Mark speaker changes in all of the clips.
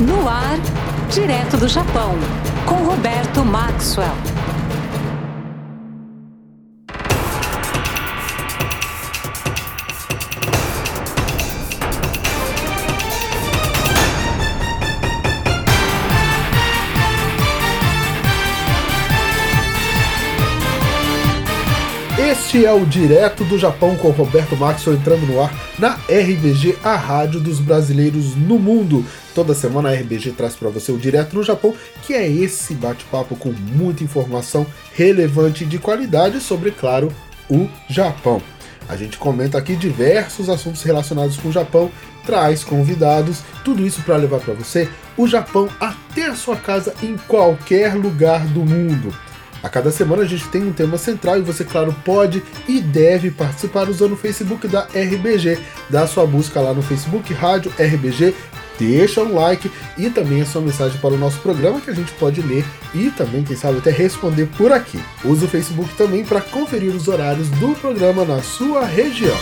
Speaker 1: No ar, direto do Japão, com Roberto Maxwell.
Speaker 2: Este é o Direto do Japão com Roberto Maxwell entrando no ar na RBG, a rádio dos brasileiros no mundo. Toda semana a RBG traz para você o Direto no Japão, que é esse bate-papo com muita informação relevante e de qualidade sobre, claro, o Japão. A gente comenta aqui diversos assuntos relacionados com o Japão, traz convidados, tudo isso para levar para você o Japão até a sua casa em qualquer lugar do mundo. A cada semana a gente tem um tema central e você, claro, pode e deve participar usando o Facebook da RBG. Dá sua busca lá no Facebook Rádio RBG, deixa um like e também a sua mensagem para o nosso programa que a gente pode ler e também, quem sabe, até responder por aqui. Use o Facebook também para conferir os horários do programa na sua região.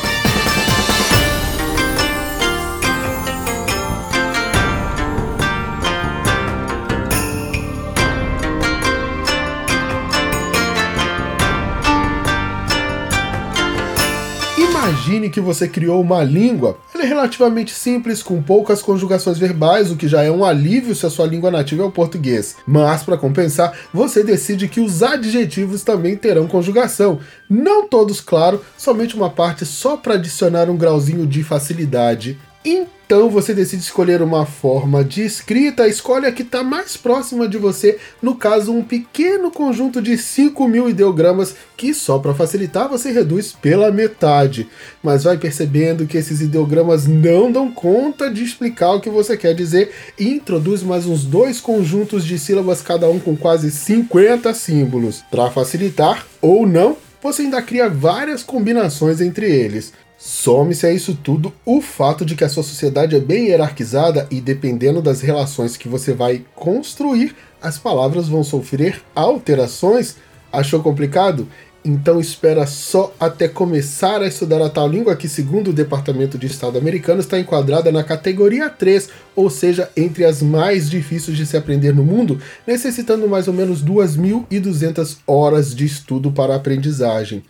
Speaker 2: Imagine que você criou uma língua. Ela é relativamente simples, com poucas conjugações verbais, o que já é um alívio se a sua língua nativa é o português. Mas, para compensar, você decide que os adjetivos também terão conjugação. Não todos, claro, somente uma parte só para adicionar um grauzinho de facilidade. Então você decide escolher uma forma de escrita, escolhe a que está mais próxima de você, no caso um pequeno conjunto de 5 mil ideogramas que só para facilitar você reduz pela metade. Mas vai percebendo que esses ideogramas não dão conta de explicar o que você quer dizer e introduz mais uns dois conjuntos de sílabas, cada um com quase 50 símbolos. Para facilitar ou não, você ainda cria várias combinações entre eles. Some-se a isso tudo o fato de que a sua sociedade é bem hierarquizada e, dependendo das relações que você vai construir, as palavras vão sofrer alterações. Achou complicado? Então espera só até começar a estudar a tal língua que, segundo o Departamento de Estado americano, está enquadrada na categoria 3, ou seja, entre as mais difíceis de se aprender no mundo, necessitando mais ou menos 2.200 horas de estudo para a aprendizagem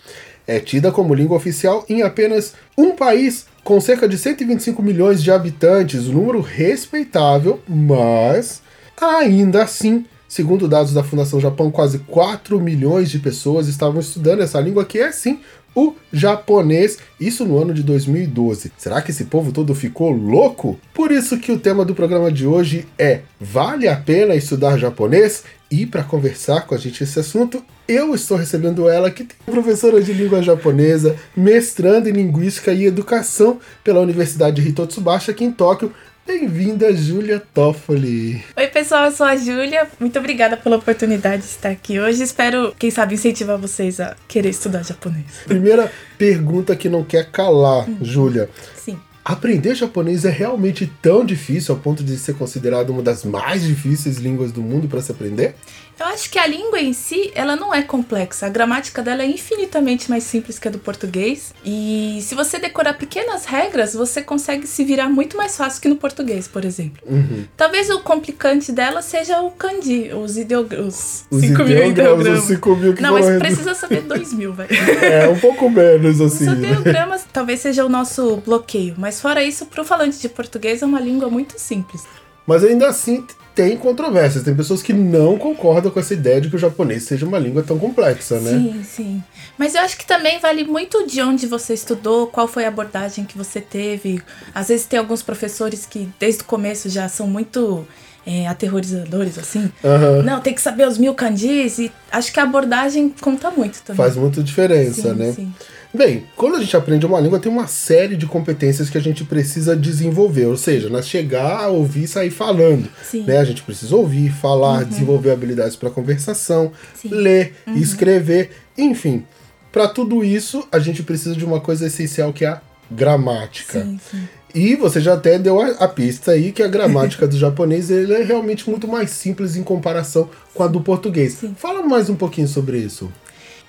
Speaker 2: é tida como língua oficial em apenas um país com cerca de 125 milhões de habitantes, um número respeitável, mas ainda assim, segundo dados da Fundação Japão, quase 4 milhões de pessoas estavam estudando essa língua que é sim o japonês, isso no ano de 2012. Será que esse povo todo ficou louco? Por isso que o tema do programa de hoje é: vale a pena estudar japonês? E para conversar com a gente esse assunto, eu estou recebendo ela, que é professora de língua japonesa, mestrando em linguística e educação pela Universidade de Hitotsubashi aqui em Tóquio, Bem-vinda, Júlia Toffoli.
Speaker 3: Oi, pessoal, eu sou a Júlia. Muito obrigada pela oportunidade de estar aqui hoje. Espero, quem sabe, incentivar vocês a querer estudar japonês.
Speaker 2: Primeira pergunta que não quer calar, hum. Júlia.
Speaker 3: Sim.
Speaker 2: Aprender japonês é realmente tão difícil ao ponto de ser considerado uma das mais difíceis línguas do mundo para se aprender?
Speaker 3: Eu acho que a língua em si, ela não é complexa. A gramática dela é infinitamente mais simples que a do português. E se você decorar pequenas regras, você consegue se virar muito mais fácil que no português, por exemplo.
Speaker 2: Uhum.
Speaker 3: Talvez o complicante dela seja o kanji, os
Speaker 2: ideogramas. Os 5 mil ideogramas. Os 5 mil que
Speaker 3: Não, mas precisa saber 2 mil, velho.
Speaker 2: É, um pouco menos, assim.
Speaker 3: Os ideogramas né? talvez seja o nosso bloqueio. Mas fora isso, pro falante de português é uma língua muito simples.
Speaker 2: Mas ainda assim tem controvérsias. Tem pessoas que não concordam com essa ideia de que o japonês seja uma língua tão complexa, né?
Speaker 3: Sim, sim. Mas eu acho que também vale muito de onde você estudou, qual foi a abordagem que você teve. Às vezes tem alguns professores que desde o começo já são muito é, aterrorizadores, assim.
Speaker 2: Uhum.
Speaker 3: Não, tem que saber os mil kanjis e acho que a abordagem conta muito também.
Speaker 2: Faz muita diferença,
Speaker 3: sim,
Speaker 2: né?
Speaker 3: Sim.
Speaker 2: Bem, quando a gente aprende uma língua, tem uma série de competências que a gente precisa desenvolver. Ou seja, nós chegar, ouvir e sair falando.
Speaker 3: Sim.
Speaker 2: Né? A gente precisa ouvir, falar, uhum. desenvolver habilidades para conversação, Sim. ler, uhum. escrever, enfim. Para tudo isso, a gente precisa de uma coisa essencial que é a gramática.
Speaker 3: Sim, sim.
Speaker 2: E você já até deu a, a pista aí que a gramática do japonês ele é realmente muito mais simples em comparação com a do português.
Speaker 3: Sim.
Speaker 2: Fala mais um pouquinho sobre isso.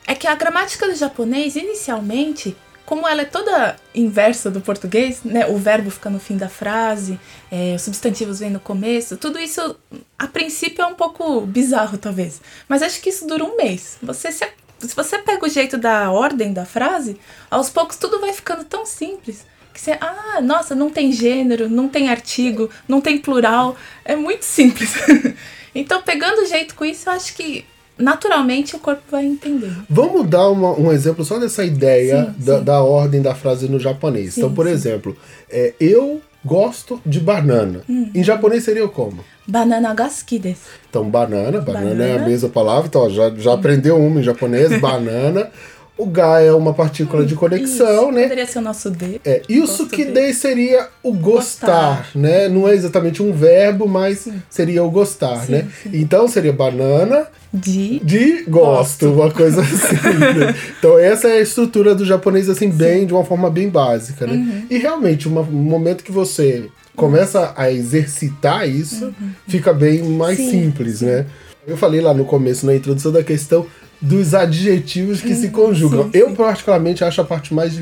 Speaker 3: É que a gramática do japonês, inicialmente, como ela é toda inversa do português, né? O verbo fica no fim da frase, é, os substantivos vêm no começo, tudo isso a princípio é um pouco bizarro, talvez. Mas acho que isso dura um mês. Você se, se você pega o jeito da ordem da frase, aos poucos tudo vai ficando tão simples. Que você, ah, nossa, não tem gênero, não tem artigo, não tem plural. É muito simples. então, pegando o jeito com isso, eu acho que naturalmente o corpo vai entender.
Speaker 2: Vamos dar uma, um exemplo só dessa ideia
Speaker 3: Sim,
Speaker 2: da,
Speaker 3: sim.
Speaker 2: da ordem da frase no japonês.
Speaker 3: Sim,
Speaker 2: então, por exemplo, é, eu gosto de banana.
Speaker 3: Hum.
Speaker 2: Em japonês seria como?
Speaker 3: Banana ga suki desu.
Speaker 2: Então, banana, banana, é a
Speaker 3: Banana.
Speaker 2: mesma palavra, então ó, já, já aprendeu uma em japonês, banana. O ga é uma partícula de conexão,
Speaker 3: Isso,
Speaker 2: né?
Speaker 3: Poderia ser o nosso D.
Speaker 2: É, e o
Speaker 3: Gosto
Speaker 2: sukidei seria o gostar, né? Não é exatamente um verbo, mas seria o gostar,
Speaker 3: Sim,
Speaker 2: né?
Speaker 3: sim.
Speaker 2: Então seria banana
Speaker 3: De.
Speaker 2: de gosto,
Speaker 3: Gosto.
Speaker 2: uma coisa assim. né? Então essa é a estrutura do japonês, assim, bem, de uma forma bem básica, né?
Speaker 3: Uhum.
Speaker 2: E realmente, uma- um momento que você começa a exercitar isso, fica bem mais
Speaker 3: Uhum. Sim,
Speaker 2: simples, né? Eu falei lá no começo, na introdução, da questão dos adjetivos que se conjugam.
Speaker 3: Uhum. sim,
Speaker 2: Eu,
Speaker 3: sim.
Speaker 2: particularmente, acho a parte mais,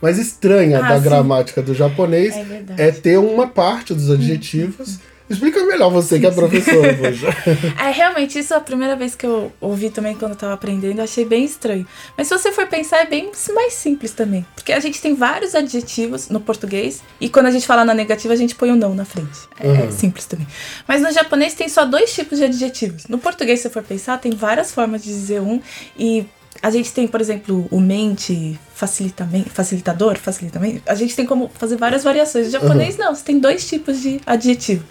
Speaker 2: mais estranha
Speaker 3: Ah,
Speaker 2: da
Speaker 3: sim.
Speaker 2: gramática do japonês
Speaker 3: É
Speaker 2: é ter uma parte dos adjetivos. Explica melhor você que é professora, poxa.
Speaker 3: É, realmente, isso é a primeira vez que eu ouvi também quando eu tava aprendendo, eu achei bem estranho. Mas se você for pensar, é bem mais simples também. Porque a gente tem vários adjetivos no português, e quando a gente fala na negativa, a gente põe o não na frente. É,
Speaker 2: Uhum.
Speaker 3: simples também. Mas no japonês tem só dois tipos de adjetivos. No português, se você for pensar, tem várias formas de dizer um, e a gente tem, por exemplo, o mente, facilitador, facilitamente. A gente tem como fazer várias variações. No japonês, não, você tem dois tipos de adjetivo.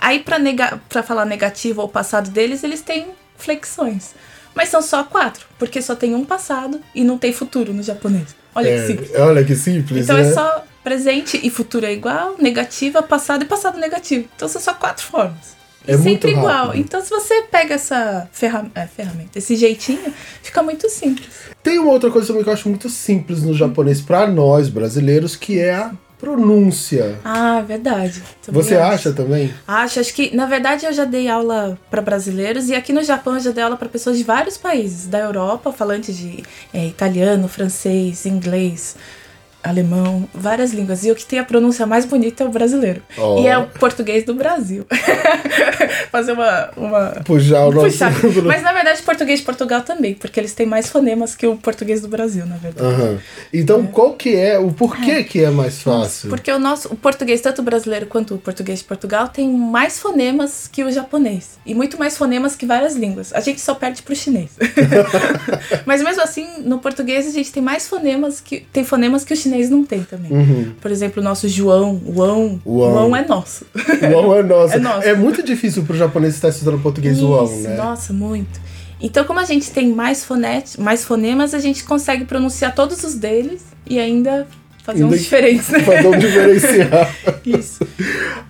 Speaker 3: Aí, pra, nega pra falar negativo ou passado deles, eles têm flexões. Mas são só quatro, porque só tem um passado e não tem futuro no japonês. Olha
Speaker 2: É,
Speaker 3: que simples.
Speaker 2: olha que simples,
Speaker 3: Então
Speaker 2: né?
Speaker 3: é só presente e futuro é igual, negativa, passado e passado negativo. Então são só quatro formas.
Speaker 2: É muito
Speaker 3: sempre igual.
Speaker 2: rápido.
Speaker 3: Então se você pega essa ferra é, ferramenta, esse jeitinho, fica muito simples.
Speaker 2: Tem uma outra coisa também que eu acho muito simples no japonês pra nós brasileiros, que é a pronúncia.
Speaker 3: Ah, verdade. Também
Speaker 2: Você
Speaker 3: acho.
Speaker 2: acha também?
Speaker 3: Acho, acho que, na verdade, eu já dei aula para brasileiros e aqui no Japão eu já dei aula para pessoas de vários países da Europa, falantes de é, italiano, francês, inglês, alemão, várias línguas. E o que tem a pronúncia mais bonita é o brasileiro.
Speaker 2: Ó.
Speaker 3: E é o português do Brasil. Fazer uma. uma...
Speaker 2: Puxar o nosso.
Speaker 3: Mas na verdade, português de Portugal também, porque eles têm mais fonemas que o português do Brasil, na verdade.
Speaker 2: Aham. Então, qual que é, o porquê que é mais fácil?
Speaker 3: Porque o nosso o português, tanto o brasileiro quanto o português de Portugal, tem mais fonemas que o japonês. E muito mais fonemas que várias línguas. A gente só perde pro chinês. Mas mesmo assim, no português a gente tem mais fonemas que. Tem fonemas que o chinês não tem também.
Speaker 2: Uhum.
Speaker 3: Por exemplo, o nosso João, Uão.
Speaker 2: Uão.
Speaker 3: Uão é nosso.
Speaker 2: Uão é nosso.
Speaker 3: É nosso.
Speaker 2: É muito difícil pro japonês estar estudando português uão,
Speaker 3: Isso,
Speaker 2: né?
Speaker 3: Nossa, muito. Então, como a gente tem mais, fonete, mais fonemas, a gente consegue pronunciar todos os deles e ainda fazer
Speaker 2: Ainda
Speaker 3: uns diferentes, né?
Speaker 2: Fazer um diferencial.
Speaker 3: Isso.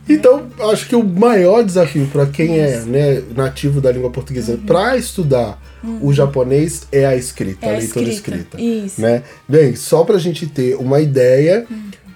Speaker 2: Então, acho que o maior desafio para quem é né, nativo da língua portuguesa para estudar o japonês é a escrita,
Speaker 3: Uhum. É
Speaker 2: a
Speaker 3: a
Speaker 2: leitura
Speaker 3: escrita.
Speaker 2: escrita.
Speaker 3: Isso.
Speaker 2: Né? Bem, só pra gente ter uma ideia,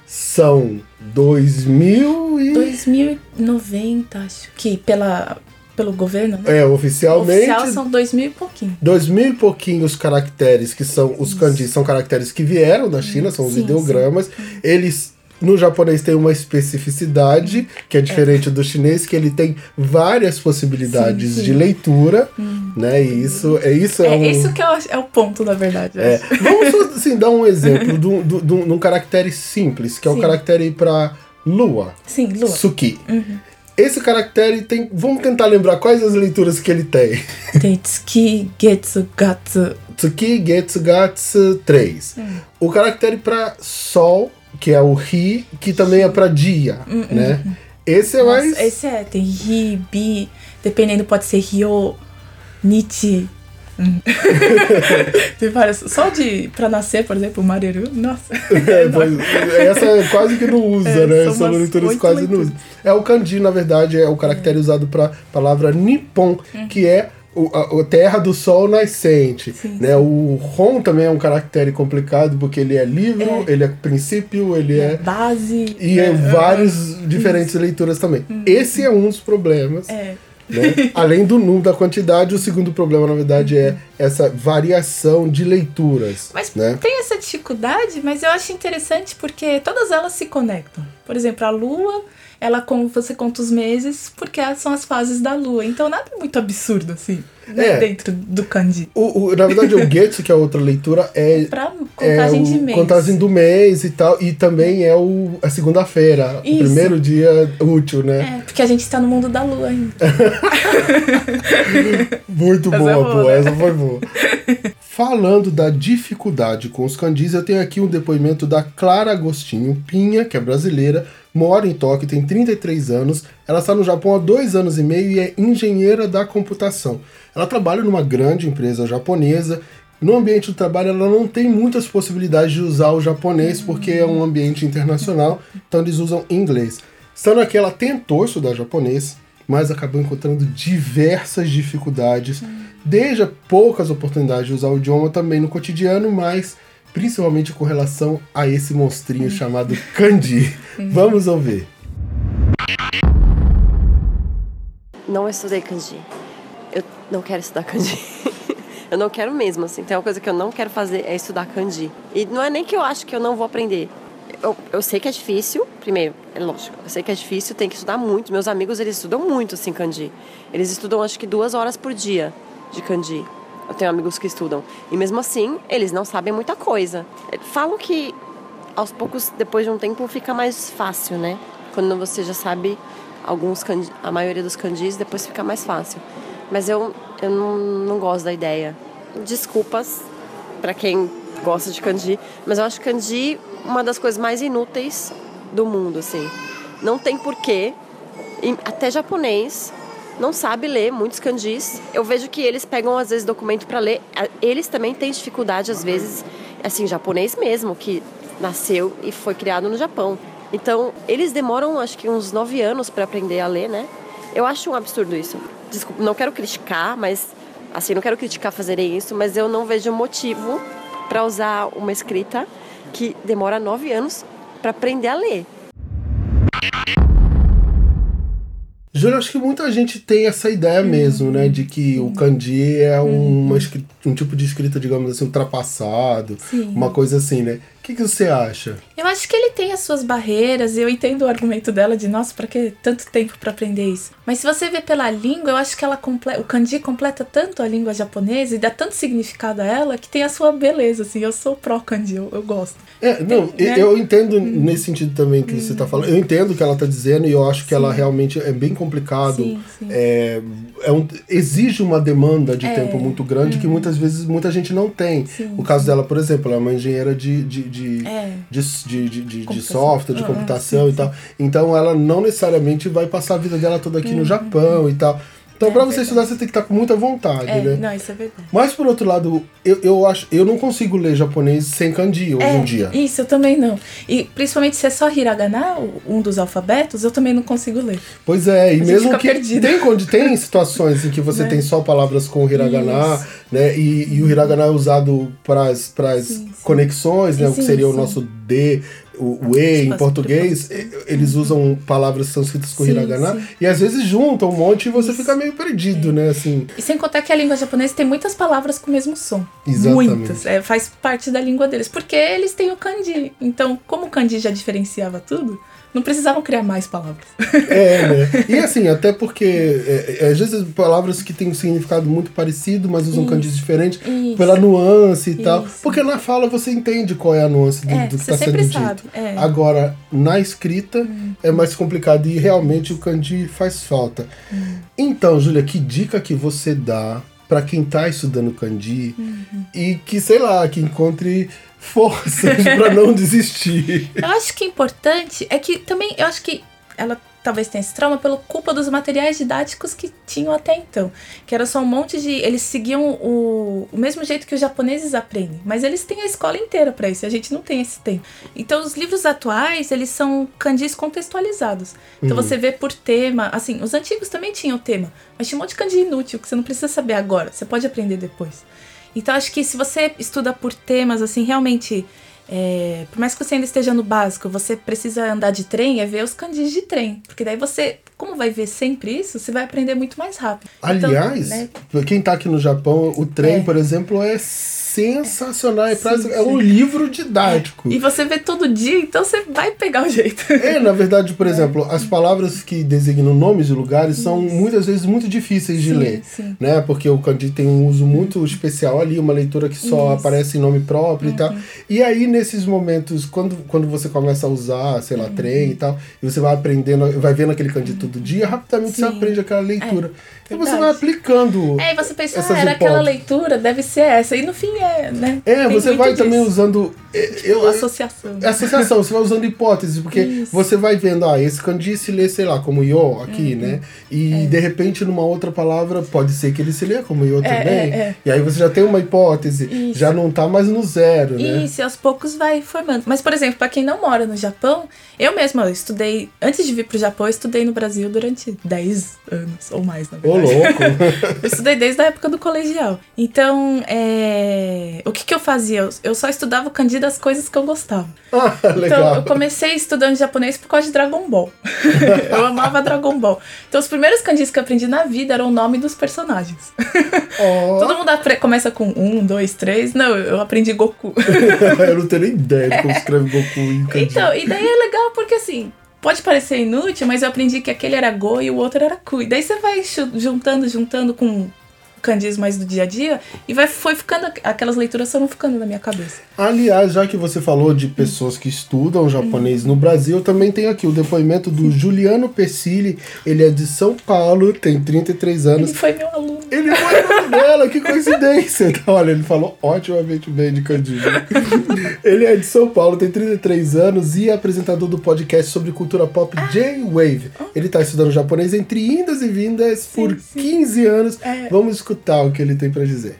Speaker 2: são 2000 e...
Speaker 3: 2090, acho que pela, pelo governo, né?
Speaker 2: É, oficialmente...
Speaker 3: Oficial são 2000 e pouquinho.
Speaker 2: Dois mil e pouquinhos caracteres, que são os kanjis, são caracteres que vieram da China, são os
Speaker 3: Sim,
Speaker 2: ideogramas. Eles, no japonês, têm uma especificidade, que é diferente do chinês, que ele tem várias possibilidades
Speaker 3: Sim, sim.
Speaker 2: de leitura, né? E isso é isso é,
Speaker 3: É,
Speaker 2: um...
Speaker 3: isso que é o ponto, na verdade.
Speaker 2: é. Vamos assim, dar um exemplo de um- de um de um caractere simples, que é o
Speaker 3: Sim.
Speaker 2: caractere para lua,
Speaker 3: Sim, Lua.
Speaker 2: suki. Esse caractere tem. Vamos tentar lembrar quais as leituras que ele tem.
Speaker 3: Tem Tsuki, Getsu, Gatsu.
Speaker 2: Tsuki, Getsu, Gatsu, 3.
Speaker 3: Hum.
Speaker 2: O caractere para sol, que é o ri, que também é para dia, né? Esse é
Speaker 3: Hum, Nossa,
Speaker 2: mais.
Speaker 3: esse é, tem Ri, Bi, dependendo, pode ser Ryo. Hum. tem várias. Só de pra nascer, por exemplo, o Mareru, nossa.
Speaker 2: É, pois, essa quase que não usa,
Speaker 3: É,
Speaker 2: né?
Speaker 3: são
Speaker 2: São
Speaker 3: umas
Speaker 2: leituras quase não usam. É o kanji, na verdade, é o caractere usado para palavra nippon,
Speaker 3: Uhum.
Speaker 2: que é o, a, a terra do sol nascente.
Speaker 3: Sim,
Speaker 2: né? O Hon também é um caractere complicado, porque ele é livro,
Speaker 3: É.
Speaker 2: ele é princípio, ele é.
Speaker 3: Base.
Speaker 2: E é,
Speaker 3: é,
Speaker 2: várias diferentes leituras também. Esse é um dos problemas.
Speaker 3: É.
Speaker 2: né? Além do número da quantidade, o segundo problema, na verdade, é essa variação de leituras.
Speaker 3: Mas
Speaker 2: né?
Speaker 3: tem essa dificuldade, mas eu acho interessante porque todas elas se conectam. Por exemplo, a lua, ela com você conta os meses porque são as fases da lua. Então nada é muito absurdo assim, né,
Speaker 2: É.
Speaker 3: dentro do kanji.
Speaker 2: O, o- na verdade, o Getsu, que é a outra leitura, é,
Speaker 3: Pra
Speaker 2: é
Speaker 3: contagem
Speaker 2: o
Speaker 3: de mês.
Speaker 2: contagem do mês e tal, e também é o, a segunda-feira, o primeiro dia útil, né?
Speaker 3: É, porque a gente tá no mundo da lua ainda.
Speaker 2: Muito
Speaker 3: Essa
Speaker 2: boa,
Speaker 3: é boa,
Speaker 2: pô,
Speaker 3: né?
Speaker 2: essa foi boa. Falando da dificuldade com os kanjis, eu tenho aqui um depoimento da Clara Agostinho Pinha, que é brasileira, mora em Tóquio, tem 33 anos, ela está no Japão há dois anos e meio e é engenheira da computação. Ela trabalha numa grande empresa japonesa. No ambiente do trabalho, ela não tem muitas possibilidades de usar o japonês, porque é um ambiente internacional, então eles usam inglês. Estando aqui, ela tentou estudar japonês, mas acabou encontrando diversas dificuldades, desde poucas oportunidades de usar o idioma também no cotidiano, mas principalmente com relação a esse monstrinho chamado kanji. Vamos ouvir.
Speaker 4: Não estudei kanji. Eu não quero estudar kanji. eu não quero mesmo, assim. Tem uma coisa que eu não quero fazer é estudar kanji. E não é nem que eu acho que eu não vou aprender. Eu, eu sei que é difícil, primeiro, é lógico. Eu sei que é difícil, tem que estudar muito. Meus amigos, eles estudam muito, assim, kanji. Eles estudam, acho que duas horas por dia de kanji. Eu tenho amigos que estudam. E mesmo assim, eles não sabem muita coisa. Falam que aos poucos, depois de um tempo, fica mais fácil, né? Quando você já sabe alguns a maioria dos kanjis, depois fica mais fácil. Mas eu, eu não, não gosto da ideia. Desculpas para quem gosta de kanji, mas eu acho kanji uma das coisas mais inúteis do mundo, assim. Não tem porquê, até japonês não sabe ler muitos kanjis. Eu vejo que eles pegam às vezes documento para ler. Eles também têm dificuldade às vezes, assim, japonês mesmo, que nasceu e foi criado no Japão. Então, eles demoram acho que uns nove anos para aprender a ler, né? Eu acho um absurdo isso. Desculpa, não quero criticar, mas assim, não quero criticar fazerem isso, mas eu não vejo motivo para usar uma escrita que demora nove anos para aprender a ler.
Speaker 2: Júlio, acho que muita gente tem essa ideia mesmo, né? De que o kanji é uma escri- um tipo de escrita, digamos assim, ultrapassado.
Speaker 3: Sim.
Speaker 2: Uma coisa assim, né? O que, que você acha?
Speaker 3: Eu acho que ele tem as suas barreiras e eu entendo o argumento dela de, nossa, pra que tanto tempo pra aprender isso? Mas se você vê pela língua, eu acho que ela o kanji completa tanto a língua japonesa e dá tanto significado a ela que tem a sua beleza, assim. Eu sou pró kanji, eu, eu gosto.
Speaker 2: É, não,
Speaker 3: Tem, né?
Speaker 2: eu entendo nesse sentido também que você tá falando. Eu entendo o que ela tá dizendo e eu acho que ela realmente é bem complicado.
Speaker 3: Sim, sim.
Speaker 2: É, é um- exige uma demanda de
Speaker 3: É.
Speaker 2: tempo muito grande que muitas vezes muita gente não tem.
Speaker 3: Sim,
Speaker 2: o caso dela, por exemplo, ela é uma engenheira de, de, de,
Speaker 3: É.
Speaker 2: de, de, de, de software, de
Speaker 3: Ah,
Speaker 2: computação e tal. Então ela não necessariamente vai passar a vida dela toda aqui no Japão e tal. Então.
Speaker 3: É,
Speaker 2: pra você
Speaker 3: verdade.
Speaker 2: estudar, você tem que estar com muita vontade,
Speaker 3: É,
Speaker 2: né?
Speaker 3: não, isso é verdade.
Speaker 2: Mas por outro lado, eu, eu acho, eu não consigo ler japonês sem kanji hoje
Speaker 3: É,
Speaker 2: em dia.
Speaker 3: Isso, eu também não. E principalmente se é só hiragana, o- um dos alfabetos, eu também não consigo ler.
Speaker 2: Pois é, e mesmo que
Speaker 3: perdido.
Speaker 2: tem, tem situações em que você
Speaker 3: Né?
Speaker 2: tem só palavras com hiragana,
Speaker 3: Isso.
Speaker 2: né? E, e o hiragana é usado para as
Speaker 3: Sim, sim.
Speaker 2: conexões, né? o que
Speaker 3: Sim,
Speaker 2: seria o
Speaker 3: sim.
Speaker 2: nosso D, o, o E em
Speaker 3: Tipo,
Speaker 2: português.
Speaker 3: preposições.
Speaker 2: Eles usam palavras sânscritas com
Speaker 3: Sim,
Speaker 2: hiragana
Speaker 3: sim.
Speaker 2: e às vezes juntam um monte e você
Speaker 3: Isso.
Speaker 2: fica meio perdido, né? Assim,
Speaker 3: E sem contar que a língua japonesa tem muitas palavras com o mesmo som.
Speaker 2: Exatamente.
Speaker 3: Muitas. É, faz parte da língua deles. Porque eles têm o kanji. Então, como o kanji já diferenciava tudo, não precisavam criar mais palavras.
Speaker 2: É, né? E assim, até porque é, é, às vezes palavras que têm um significado muito parecido, mas usam kanjis diferentes
Speaker 3: Isso.
Speaker 2: pela nuance e tal.
Speaker 3: Isso.
Speaker 2: Porque na fala você entende qual é a nuance do,
Speaker 3: É,
Speaker 2: do que está sendo
Speaker 3: sempre
Speaker 2: dito.
Speaker 3: sabe. É. Hum.
Speaker 2: Agora, na escrita é mais complicado e realmente o kanji faz falta.
Speaker 3: Hum.
Speaker 2: Então, Júlia, que dica que você dá pra quem tá estudando kanji
Speaker 3: Uhum.
Speaker 2: e que, sei lá, que encontre forças pra não desistir?
Speaker 3: Eu acho que importante é que também, eu acho que ela talvez tenha esse trauma pela culpa dos materiais didáticos que tinham até então. Que era só um monte de. Eles seguiam o, o mesmo jeito que os japoneses aprendem. Mas eles têm a escola inteira pra isso. A gente não tem esse tempo. Então, os livros atuais, eles são kanjis contextualizados. Então, você vê por tema. Assim, os antigos também tinham tema. Mas tinha um monte de kanji inútil que você não precisa saber agora. Você pode aprender depois. Então, acho que se você estuda por temas, assim, realmente é, por mais que você ainda esteja no básico, você precisa andar de trem, é ver os kanjis de trem. Porque daí você, como vai ver sempre isso, você vai aprender muito mais rápido.
Speaker 2: Aliás,
Speaker 3: Então, né,
Speaker 2: quem tá aqui no Japão, o trem,
Speaker 3: É.
Speaker 2: por exemplo, é sensacional. É,
Speaker 3: Sim,
Speaker 2: é um livro didático.
Speaker 3: E você vê todo dia, então você vai pegar o jeito.
Speaker 2: É, na verdade, por exemplo, as palavras que designam nomes de lugares são muitas vezes muito difíceis de
Speaker 3: Sim,
Speaker 2: ler.
Speaker 3: sim.
Speaker 2: Né? Porque o kanji tem um uso muito especial ali, uma leitura que só
Speaker 3: Isso. Uhum.
Speaker 2: aparece em nome próprio e tal. E aí, nesses momentos, quando, quando você começa a usar, sei
Speaker 3: Uhum.
Speaker 2: lá, trem e tal, e você vai aprendendo, vai vendo aquele kanji todo dia, rapidamente você aprende aquela leitura. E você vai aplicando.
Speaker 3: É, e você pensa, ah, era aquela
Speaker 2: hipóteses.
Speaker 3: leitura, deve ser essa. E no fim é, né?
Speaker 2: É,
Speaker 3: Tem
Speaker 2: você vai
Speaker 3: disso.
Speaker 2: também usando. É, Eu,
Speaker 3: Associação.
Speaker 2: É associação, você vai usando hipóteses, porque
Speaker 3: Isso.
Speaker 2: você vai vendo, ah, esse kanji se lê, sei lá, como yo aqui,
Speaker 3: Uhum.
Speaker 2: né? E de repente, numa outra palavra, pode ser que ele se lê como yo
Speaker 3: É,
Speaker 2: também.
Speaker 3: é, é.
Speaker 2: E aí você já tem uma hipótese,
Speaker 3: Isso.
Speaker 2: já não tá mais no zero, né?
Speaker 3: Isso, e aos poucos vai formando. Mas, por exemplo, pra quem não mora no Japão, eu mesma eu estudei, antes de vir pro Japão, eu estudei no Brasil durante 10 anos, ou mais, na
Speaker 2: Ô,
Speaker 3: verdade.
Speaker 2: louco!
Speaker 3: Eu estudei desde a época do colegial. Então, é... o que, que eu fazia? Eu- Eu só estudava o kanji das coisas que eu gostava.
Speaker 2: ah,
Speaker 3: Então, eu comecei estudando japonês por causa de Dragon Ball. eu amava Dragon Ball. Então, os primeiros kanjis que eu aprendi na vida eram o nome dos personagens.
Speaker 2: Ó,
Speaker 3: Todo mundo começa com um, dois, três. Não, eu aprendi Goku.
Speaker 2: eu não tenho nem ideia de como escreve Goku em kanji.
Speaker 3: Então, e daí é legal porque assim, pode parecer inútil, mas eu aprendi que aquele era Go e o outro era Ku. E daí você vai juntando, juntando com kanjis mais do dia a dia e vai foi ficando aquelas leituras foram ficando na minha cabeça.
Speaker 2: Aliás, já que você falou de pessoas que estudam japonês no Brasil, eu também tenho aqui o depoimento do Juliano Pessilli. Ele é de São Paulo, tem 33 anos.
Speaker 3: Ele foi meu aluno.
Speaker 2: Ele foi aluno dela, que coincidência. Então, olha, ele falou otimamente bem de Candido. ele é de São Paulo, tem 33 anos e é apresentador do podcast sobre cultura pop J-Wave. Ele tá estudando japonês entre indas e vindas por
Speaker 3: sim.
Speaker 2: 15 anos.
Speaker 3: É.
Speaker 2: Vamos escutar o que ele tem pra dizer.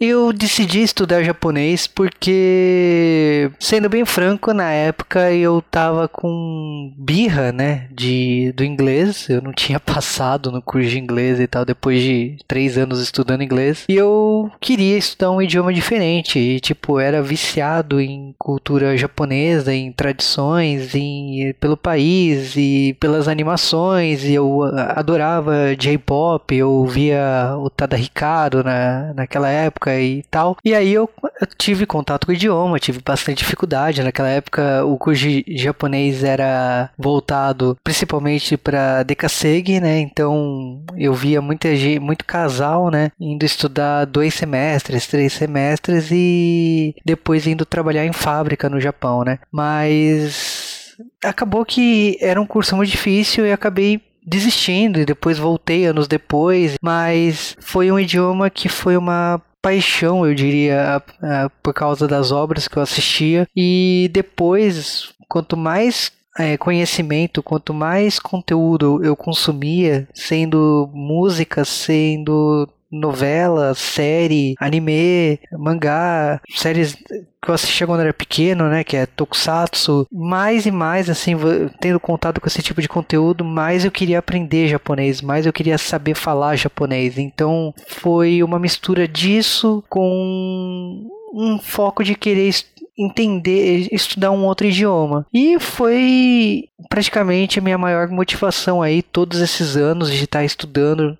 Speaker 5: Eu decidi estudar japonês porque, sendo bem franco, na época eu tava com birra, né, de, do inglês. Eu não tinha passado no curso de inglês e tal, depois de três anos estudando inglês. E eu queria estudar um idioma diferente. E, tipo, era viciado em cultura japonesa, em tradições, em, pelo país e pelas animações. E eu adorava J-pop, eu ouvia o Tada Hikaru na, naquela época e tal. E aí eu, eu tive contato com o idioma, tive bastante dificuldade. Naquela época o curso de japonês era voltado principalmente para Dekasegi, né? Então eu via muita gente, muito casal, né? Indo estudar dois semestres, três semestres e depois indo trabalhar em fábrica no Japão, né? Mas acabou que era um curso muito difícil e acabei desistindo e depois voltei anos depois, mas foi um idioma que foi uma paixão, eu diria, a- a- por causa das obras que eu assistia. E depois, quanto mais é, conhecimento, quanto mais conteúdo eu consumia, sendo música, sendo novela, série, anime, mangá, séries que eu assistia quando era pequeno, né, que é Tokusatsu, mais e mais assim, tendo contato com esse tipo de conteúdo, mais eu queria aprender japonês, mais eu queria saber falar japonês. Então, foi uma mistura disso com um foco de querer entender, estudar um outro idioma. E foi praticamente a minha maior motivação aí todos esses anos de estar estudando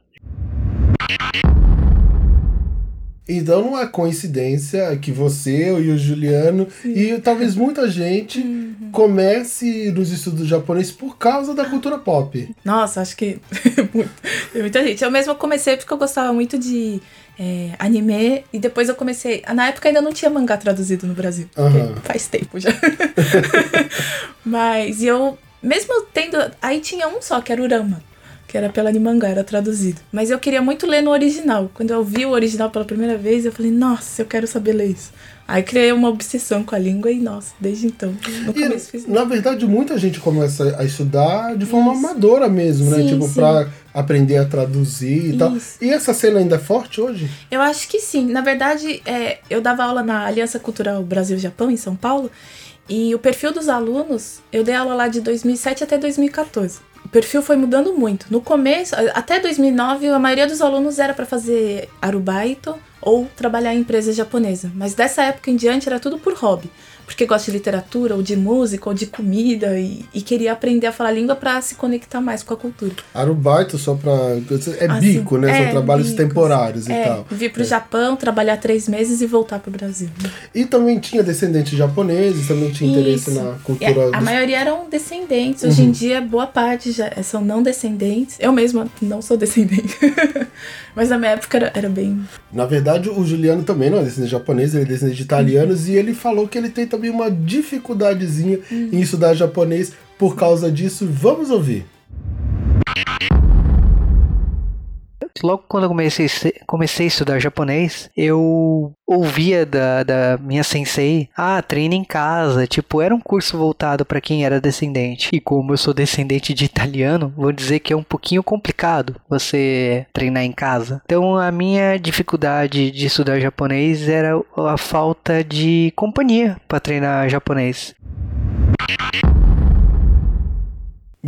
Speaker 2: Então não é coincidência que você e o Juliano e talvez muita gente
Speaker 3: Uhum.
Speaker 2: comece nos estudos japoneses por causa da cultura pop.
Speaker 3: Nossa, acho que muita gente. Eu mesma comecei porque eu gostava muito de é, anime e depois eu comecei. Na época ainda não tinha mangá traduzido no Brasil.
Speaker 2: Aham.
Speaker 3: Faz tempo já. Mas eu, mesmo tendo. Aí tinha um só, que era o Rama. Que era pela Animangá, era traduzido. Mas eu queria muito ler no original. Quando eu vi o original pela primeira vez, eu falei, nossa, eu quero saber ler isso. Aí criei uma obsessão com a língua e, nossa, desde então,
Speaker 2: E,
Speaker 3: fiz
Speaker 2: na verdade, muita gente começa a estudar de forma
Speaker 3: Isso.
Speaker 2: amadora mesmo, né?
Speaker 3: Sim,
Speaker 2: Tipo,
Speaker 3: sim.
Speaker 2: pra aprender a traduzir e tal.
Speaker 3: Isso.
Speaker 2: E essa cena ainda é forte hoje?
Speaker 3: Eu acho que sim. Na verdade, é, eu dava aula na Aliança Cultural Brasil-Japão, em São Paulo, e o perfil dos alunos, eu dei aula lá de 2007 até 2014. O perfil foi mudando muito. No começo, até 2009, a maioria dos alunos era para fazer arubaito ou trabalhar em empresa japonesa. Mas dessa época em diante era tudo por hobby porque gosta de literatura, ou de música, ou de comida, e, e queria aprender a falar a língua para se conectar mais com a cultura.
Speaker 2: Arubaito só pra. É
Speaker 3: Assim,
Speaker 2: bico, né?
Speaker 3: é,
Speaker 2: São trabalhos
Speaker 3: bicos.
Speaker 2: temporários e
Speaker 3: É,
Speaker 2: tal.
Speaker 3: vir pro
Speaker 2: É.
Speaker 3: Japão, trabalhar três meses e voltar pro Brasil.
Speaker 2: E também tinha descendentes japoneses, também tinha interesse
Speaker 3: Isso.
Speaker 2: na
Speaker 3: E
Speaker 2: cultura.
Speaker 3: a, a
Speaker 2: dos-
Speaker 3: maioria eram descendentes. Hoje
Speaker 2: Uhum.
Speaker 3: em dia, boa parte já são não descendentes. Eu mesma não sou descendente. Mas na minha época era, era bem.
Speaker 2: Na verdade, o Juliano também não é descendente de japonês, ele é descendente de italianos, e ele falou que ele tem também uma dificuldadezinha
Speaker 3: Uhum.
Speaker 2: em estudar japonês por causa disso. Vamos ouvir.
Speaker 5: Logo quando eu comecei, comecei a estudar japonês, eu ouvia da, da minha sensei, ah, treina em casa. Tipo, era um curso voltado para quem era descendente. E como eu sou descendente de italiano, vou dizer que é um pouquinho complicado você treinar em casa. Então a minha dificuldade de estudar japonês era a falta de companhia para treinar japonês.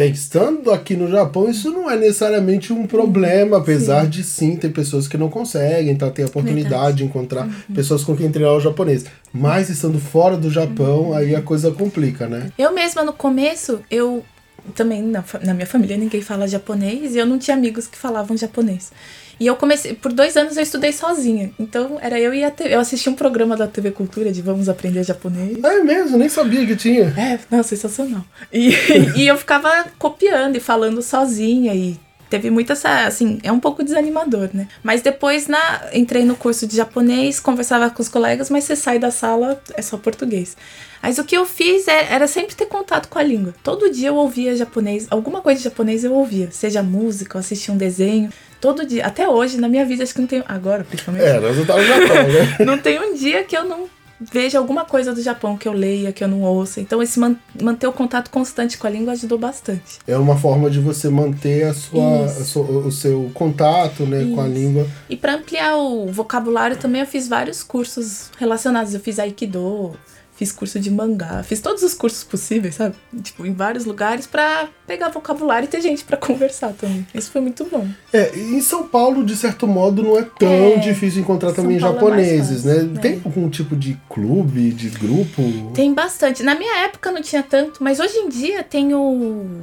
Speaker 2: Bem, estando aqui no Japão, isso não é necessariamente um problema, apesar de sim ter pessoas que não conseguem, tá? Ter a oportunidade
Speaker 3: Verdade.
Speaker 2: de encontrar pessoas com quem treinar o japonês. Mas estando fora do Japão, aí a coisa complica, né?
Speaker 3: Eu mesma no começo, eu também na, na minha família ninguém fala japonês e eu não tinha amigos que falavam japonês. E eu comecei, por dois anos eu estudei sozinha. Então era eu e a TV. Eu assisti um programa da TV Cultura de Vamos Aprender Japonês.
Speaker 2: É mesmo, nem sabia que tinha.
Speaker 3: É, não, sensacional. E, e eu ficava copiando e falando sozinha e teve muita essa, assim, é um pouco desanimador, né? Mas depois na entrei no curso de japonês, conversava com os colegas, mas você sai da sala, é só português. Mas o que eu fiz é- era sempre ter contato com a língua. Todo dia eu ouvia japonês, alguma coisa de japonês eu ouvia, seja música, assistia um desenho. Todo dia, até hoje, na minha vida, acho que não tem. Agora, principalmente.
Speaker 2: É, nós não tá no Japão, né?
Speaker 3: Não tem um dia que eu não veja alguma coisa do Japão que eu leia, que eu não ouça. Então, esse man- manter o contato constante com a língua ajudou bastante.
Speaker 2: É uma forma de você manter a sua, a sua- o seu contato né, com a língua.
Speaker 3: E para ampliar o vocabulário também eu fiz vários cursos relacionados. Eu fiz Aikido, fiz curso de mangá, fiz todos os cursos possíveis, sabe? Tipo, em vários lugares pra pegar vocabulário e ter gente pra conversar também. Isso foi muito bom.
Speaker 2: É, em São Paulo, de certo modo, não é tão
Speaker 3: É,
Speaker 2: difícil encontrar
Speaker 3: São
Speaker 2: também
Speaker 3: Paulo é
Speaker 2: japoneses,
Speaker 3: fácil,
Speaker 2: né?
Speaker 3: é.
Speaker 2: Tem algum tipo de clube, de grupo?
Speaker 3: Tem bastante. Na minha época não tinha tanto, mas hoje em dia tem o.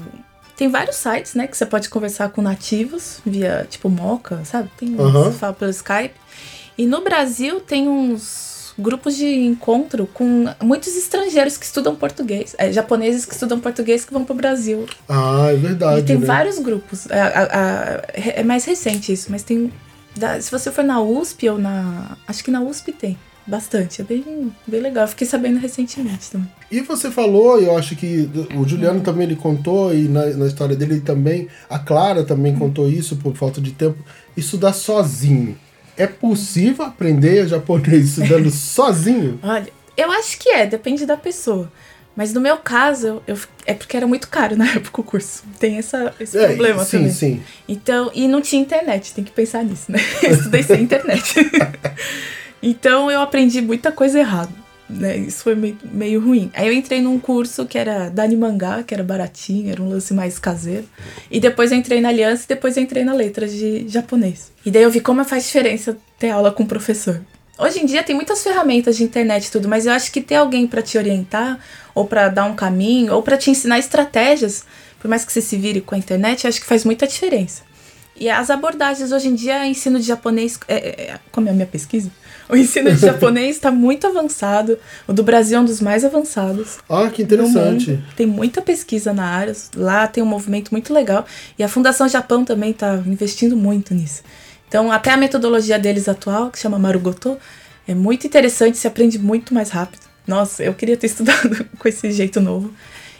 Speaker 3: Tem vários sites, né, que você pode conversar com nativos via, tipo, Moca, sabe? Tem que fala pelo Skype. E no Brasil tem uns grupos de encontro com muitos estrangeiros que estudam português, é, japoneses que estudam português que vão pro Brasil.
Speaker 2: Ah, é verdade.
Speaker 3: e tem
Speaker 2: né?
Speaker 3: vários grupos. É, a- a- é mais recente isso, mas tem. se você for na USP ou na. Acho que na USP tem. Bastante. É bem, bem legal. Fiquei sabendo recentemente também.
Speaker 2: E você falou, eu acho que o Juliano também ele contou, e na, na história dele ele também, a Clara também contou isso por falta de tempo, estudar sozinho. É possível aprender japonês estudando sozinho?
Speaker 3: Olha, eu acho que é, depende da pessoa. Mas no meu caso, eu, é porque era muito caro na época o curso. Tem essa, esse
Speaker 2: É,
Speaker 3: problema
Speaker 2: sim,
Speaker 3: também.
Speaker 2: sim.
Speaker 3: Então, e não tinha internet, tem que pensar nisso, né? Eu estudei sem internet. então eu aprendi muita coisa errada. Né? Isso foi meio, meio ruim. Aí eu entrei num curso que era da Animangá, que era baratinho, era um lance mais caseiro. E depois eu entrei na Aliança e depois eu entrei na Letras de japonês. E daí eu vi como faz diferença ter aula com o professor. Hoje em dia tem muitas ferramentas de internet e tudo, mas eu acho que ter alguém pra te orientar, ou pra dar um caminho, ou pra te ensinar estratégias, por mais que você se vire com a internet, eu acho que faz muita diferença. E as abordagens hoje em dia, ensino de japonês, é, é, é, como é a minha pesquisa? O ensino de japonês está muito avançado. O do Brasil é um dos mais avançados.
Speaker 2: Ah, que interessante.
Speaker 3: Tem muita pesquisa na área. Lá tem um movimento muito legal. E a Fundação Japão também está investindo muito nisso. Então, até a metodologia deles atual, que chama Marugoto, é muito interessante, se aprende muito mais rápido. Nossa, eu queria ter estudado com esse jeito novo.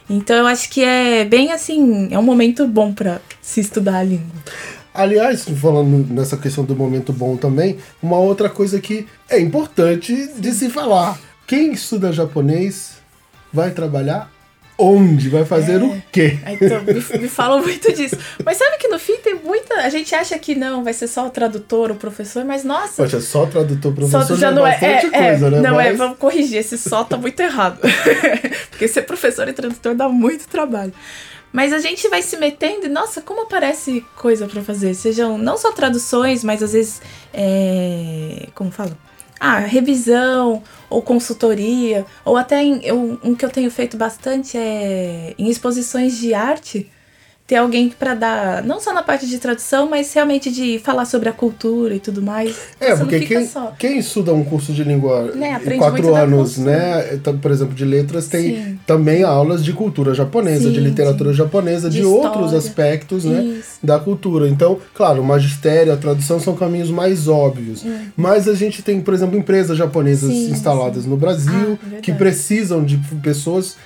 Speaker 3: Então, eu acho que é bem assim, é um momento bom para se estudar a língua.
Speaker 2: Aliás, falando nessa questão do momento bom também, uma outra coisa que é importante de se falar. Quem estuda japonês vai trabalhar onde? Vai fazer o quê?
Speaker 3: Então, me, me falam muito disso. Mas sabe que no fim tem muita. A gente acha que não, vai ser só o tradutor, o professor, mas nossa.
Speaker 2: Poxa, só tradutor
Speaker 3: Só
Speaker 2: professor
Speaker 3: já
Speaker 2: é
Speaker 3: não é,
Speaker 2: bastante
Speaker 3: é,
Speaker 2: coisa,
Speaker 3: é,
Speaker 2: né?
Speaker 3: Não é,
Speaker 2: Mas-
Speaker 3: vamos corrigir. Esse só tá muito errado. Porque ser professor e tradutor dá muito trabalho. Mas a gente vai se metendo e, nossa, como aparece coisa pra fazer. Sejam não só traduções, mas às vezes. É, como falo? Ah, revisão, ou consultoria, ou até em, eu, um que eu tenho feito bastante é em exposições de arte ter alguém para dar, não só na parte de tradução, mas realmente de falar sobre a cultura e tudo mais.
Speaker 2: É, Você porque quem, quem estuda um curso de língua
Speaker 3: né,
Speaker 2: quatro anos, né, então, por exemplo, de letras, tem Sim. também aulas de cultura japonesa, Sim, de literatura sim. japonesa, de, de outros aspectos, né, da cultura. Então, claro, o magistério, a tradução são caminhos mais óbvios. Uhum. Mas a gente tem, por exemplo, empresas japonesas sim, instaladas no Brasil ah, que precisam de pessoas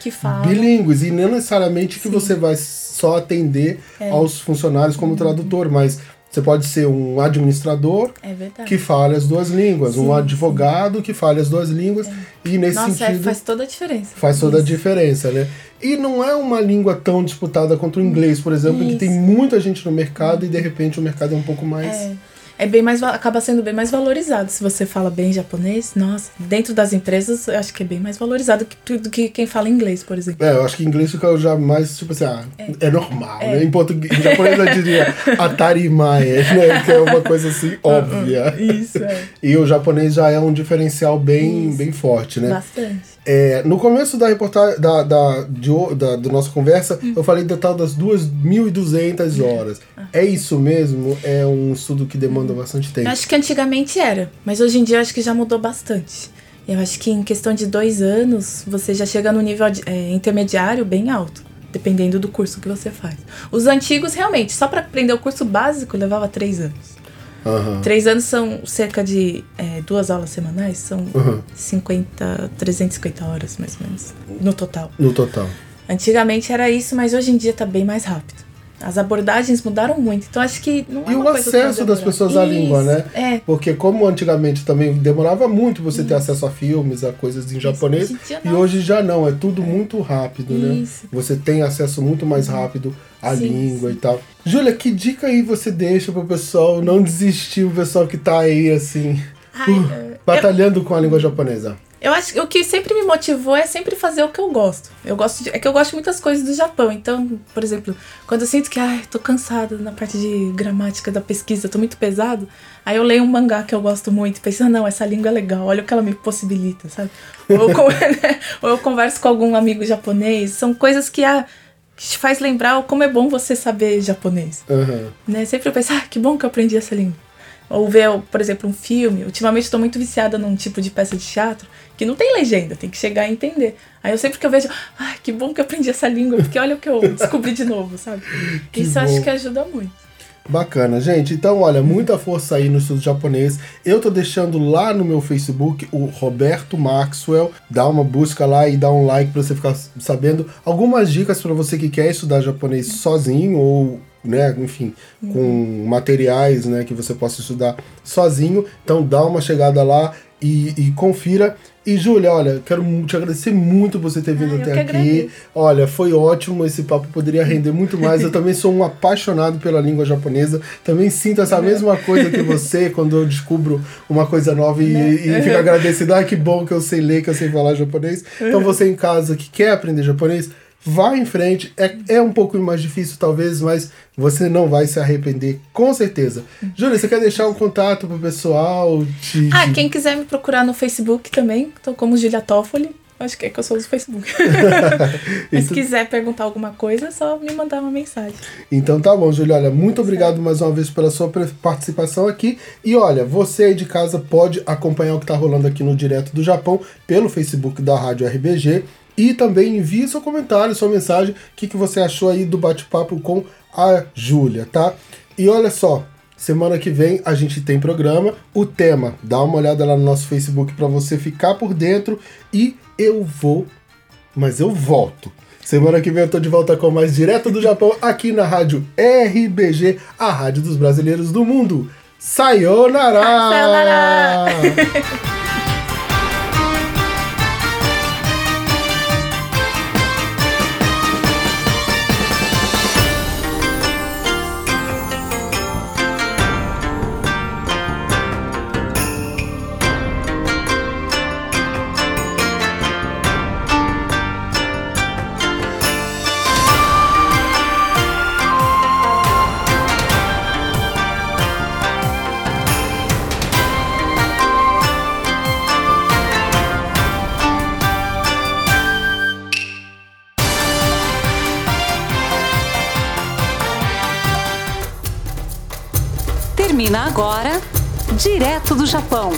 Speaker 2: bilíngues e não necessariamente que você vai só atender é. aos funcionários como uhum. tradutor, mas você pode ser um administrador
Speaker 3: é
Speaker 2: que fale as duas línguas, sim, um advogado sim. que fale as duas línguas, é. e nesse
Speaker 3: Nossa,
Speaker 2: é, sentido.
Speaker 3: faz toda a diferença.
Speaker 2: Faz toda Isso. a diferença, né? E não é uma língua tão disputada contra o inglês, por exemplo, Isso. que tem muita gente no mercado e de repente o mercado é um pouco mais.
Speaker 3: É é bem mais acaba sendo bem mais valorizado se você fala bem japonês. Nossa, dentro das empresas eu acho que é bem mais valorizado que, do que quem fala inglês, por exemplo.
Speaker 2: É, eu acho que inglês fica já mais tipo assim, ah, é, é normal, é. né? Em português, em japonês eu diria atarimae, né? Que é uma coisa assim óbvia.
Speaker 3: Isso, é.
Speaker 2: E o japonês já é um diferencial bem, bem forte, né?
Speaker 3: Bastante.
Speaker 2: É, no começo da reportagem da, da, de, da, da nossa conversa, hum. eu falei do tal das 2.200 horas. Ah. É isso mesmo? É um estudo que demanda bastante tempo?
Speaker 3: Eu acho que antigamente era, mas hoje em dia eu acho que já mudou bastante. Eu acho que em questão de dois anos, você já chega no nível é, intermediário bem alto, dependendo do curso que você faz. Os antigos, realmente, só para aprender o curso básico, levava três anos.
Speaker 2: Uhum.
Speaker 3: Três anos são cerca de é, duas aulas semanais, são uhum. 50, 350 horas mais ou menos, no total.
Speaker 2: No total.
Speaker 3: Antigamente era isso, mas hoje em dia tá bem mais rápido. As abordagens mudaram muito, então acho que não é
Speaker 2: E
Speaker 3: o
Speaker 2: acesso das pessoas à língua, né?
Speaker 3: É.
Speaker 2: Porque como antigamente também demorava muito você Isso. ter acesso a filmes, a coisas em Isso. japonês, e hoje já não, é tudo é. muito rápido, né? Isso. Você tem acesso muito mais uhum. rápido à sim, língua sim. e tal. Júlia, que dica aí você deixa pro pessoal não desistir, o pessoal que tá aí assim, Ai, uh, batalhando eu... com a língua japonesa?
Speaker 3: Eu acho que o que sempre me motivou é sempre fazer o que eu gosto. Eu gosto de, é que eu gosto de muitas coisas do Japão. Então, por exemplo, quando eu sinto que ai, tô cansada na parte de gramática da pesquisa, tô muito pesado, aí eu leio um mangá que eu gosto muito e penso, ah, não, essa língua é legal, olha o que ela me possibilita, sabe? Ou eu, ou eu converso com algum amigo japonês, são coisas que ah, que te faz lembrar como é bom você saber japonês.
Speaker 2: Uhum.
Speaker 3: Né? Sempre eu penso, ah, que bom que eu aprendi essa língua. Ou ver, por exemplo, um filme. Ultimamente estou muito viciada num tipo de peça de teatro que não tem legenda, tem que chegar a entender. Aí eu sempre que eu vejo, ah, que bom que eu aprendi essa língua, porque olha o que eu descobri de novo, sabe? Que Isso bom. acho que ajuda muito.
Speaker 2: Bacana, gente. Então, olha, muita força aí no estudo japonês. Eu tô deixando lá no meu Facebook o Roberto Maxwell. Dá uma busca lá e dá um like para você ficar sabendo algumas dicas para você que quer estudar japonês sozinho ou né, enfim, com uhum. materiais, né, que você possa estudar sozinho. Então dá uma chegada lá e, e confira. E Júlia, olha, quero te agradecer muito por você ter vindo ah, até aqui. Agradeço. Olha, foi ótimo, esse papo poderia render muito mais. Eu também sou um apaixonado pela língua japonesa. Também sinto essa mesma coisa que você quando eu descubro uma coisa nova e, e fico agradecido. Ah, que bom que eu sei ler, que eu sei falar japonês. Então você em casa que quer aprender japonês, Vá em frente. É, é um pouco mais difícil, talvez, mas você não vai se arrepender, com certeza. Júlia, você quer deixar um contato pro pessoal?
Speaker 3: Ah, quem quiser me procurar no Facebook também, tô como Julia Toffoli. Acho que é que eu sou do Facebook. Mas se quiser perguntar alguma coisa, é só me mandar uma mensagem.
Speaker 2: Então tá bom, Júlia. Olha, muito obrigado mais uma vez pela sua participação aqui. E olha, você aí de casa pode acompanhar o que tá rolando aqui no Direto do Japão pelo Facebook da Rádio RBG. E também envie seu comentário, sua mensagem, o que, que você achou aí do bate-papo com a Júlia, tá? E olha só, semana que vem a gente tem programa, o tema, dá uma olhada lá no nosso Facebook para você ficar por dentro e eu vou, mas eu volto. Semana que vem eu tô de volta com mais direto do Japão aqui na rádio RBG, a rádio dos brasileiros do mundo. Sayonara!
Speaker 3: Sayonara!
Speaker 1: Japão